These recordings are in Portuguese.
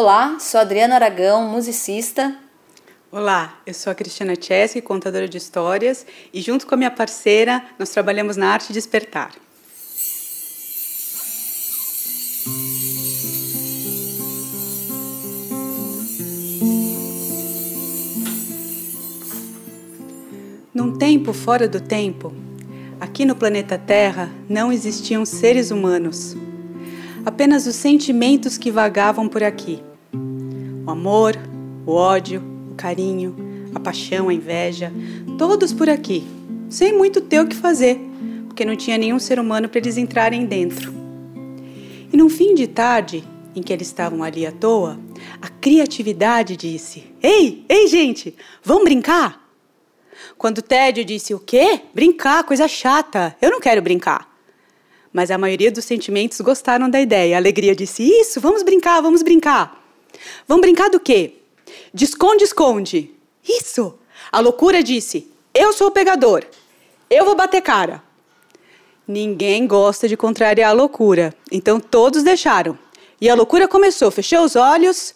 Olá, sou Adriana Aragão, musicista. Olá, eu sou a Cristiana Chesky, contadora de histórias, e junto com a minha parceira, nós trabalhamos na arte de despertar. Num tempo fora do tempo, aqui no planeta Terra não existiam seres humanos, apenas os sentimentos que vagavam por aqui: o amor, o ódio, o carinho, a paixão, a inveja, todos por aqui, sem muito ter o que fazer, porque não tinha nenhum ser humano para eles entrarem dentro. E num fim de tarde, em que eles estavam ali à toa, a criatividade disse: Ei, ei, gente, vamos brincar? Quando o tédio disse: O quê? Brincar, coisa chata. Eu não quero brincar. Mas a maioria dos sentimentos gostaram da ideia. A alegria disse: Isso, vamos brincar, vamos brincar. Vamos brincar do quê? De esconde-esconde. Isso. A loucura disse: Eu sou o pegador. Eu vou bater cara. Ninguém gosta de contrariar a loucura, então todos deixaram. E a loucura começou. Fechei os olhos.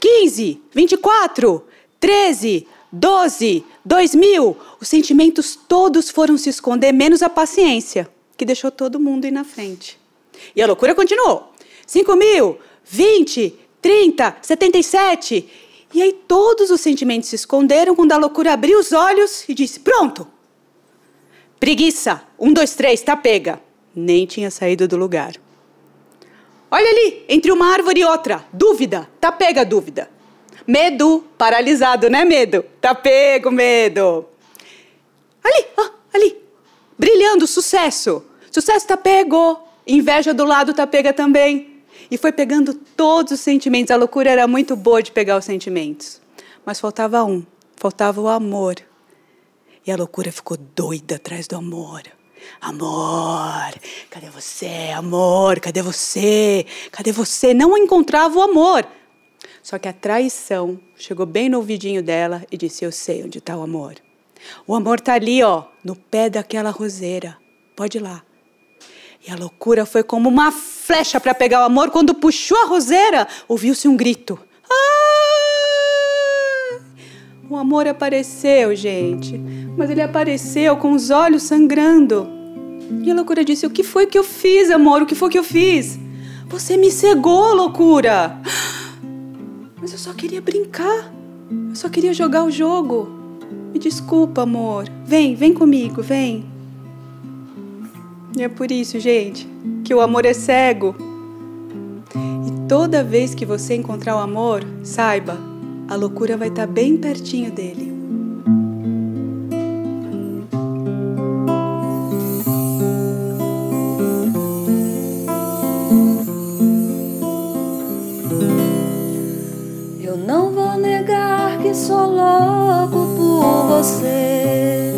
15, 24, 13, 12, 2000. Os sentimentos todos foram se esconder, menos a paciência, que deixou todo mundo ir na frente. E a loucura continuou. 5 mil, 20, 30, 77. E aí todos os sentimentos se esconderam quando a loucura abriu os olhos e disse: Pronto! Preguiça, um, dois, três, tá pega. Nem tinha saído do lugar. Olha ali, entre uma árvore e outra. Dúvida, tá pega dúvida. Medo, paralisado, né, medo? Tá pego, medo. Ali, ó, ali. Brilhando, sucesso. Sucesso tá pego. Inveja do lado tá pega também. E foi pegando todos os sentimentos. A loucura era muito boa de pegar os sentimentos. Mas faltava um. Faltava o amor. E a loucura ficou doida atrás do amor. Amor, cadê você? Amor, cadê você? Cadê você? Não encontrava o amor. Só que a traição chegou bem no ouvidinho dela e disse: Eu sei onde está o amor. O amor está ali, ó, no pé daquela roseira. Pode ir lá. E a loucura foi como uma flecha para pegar o amor. Quando puxou a roseira, ouviu-se um grito. Ah! O amor apareceu, gente. Mas ele apareceu com os olhos sangrando. E a loucura disse: O que foi que eu fiz, amor? O que foi que eu fiz? Você me cegou, loucura! Mas eu só queria brincar. Eu só queria jogar o jogo. Me desculpa, amor. Vem, vem comigo, vem. E é por isso, gente, que o amor é cego. E toda vez que você encontrar o amor, saiba, a loucura vai estar bem pertinho dele. sou louco por você.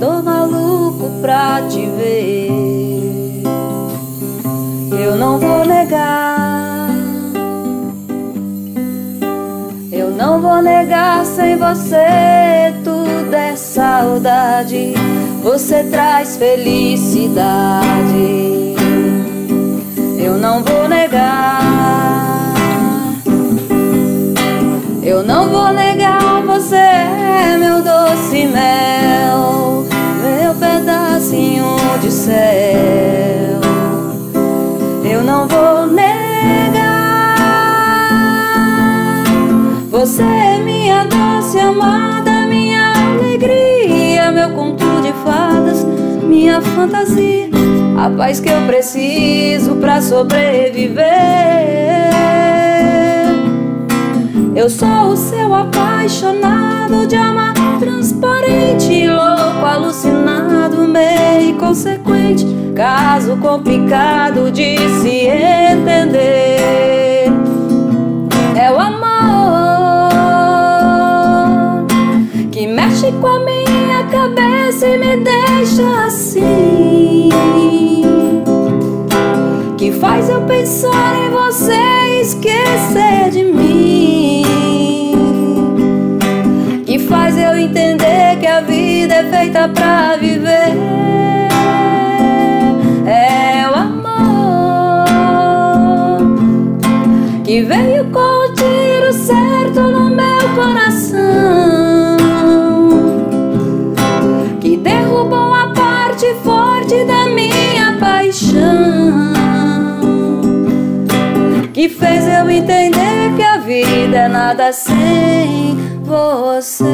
Tô maluco pra te ver. Eu não vou negar. Eu não vou negar sem você. Tudo é saudade. Você traz felicidade. Eu não vou negar. Eu não vou negar, você é meu doce mel, meu pedacinho de céu. Vou negar, você é minha doce amada, minha alegria, meu conto de fadas, minha fantasia, a paz que eu preciso pra sobreviver. Eu sou o seu apaixonado de amar transparente, louco, alucinado, meio consequente, caso complicado de se entender. A vida é feita pra viver. É o amor que veio com o tiro certo no meu coração, que derrubou a parte forte da minha paixão, que fez eu entender que a vida é nada sem você.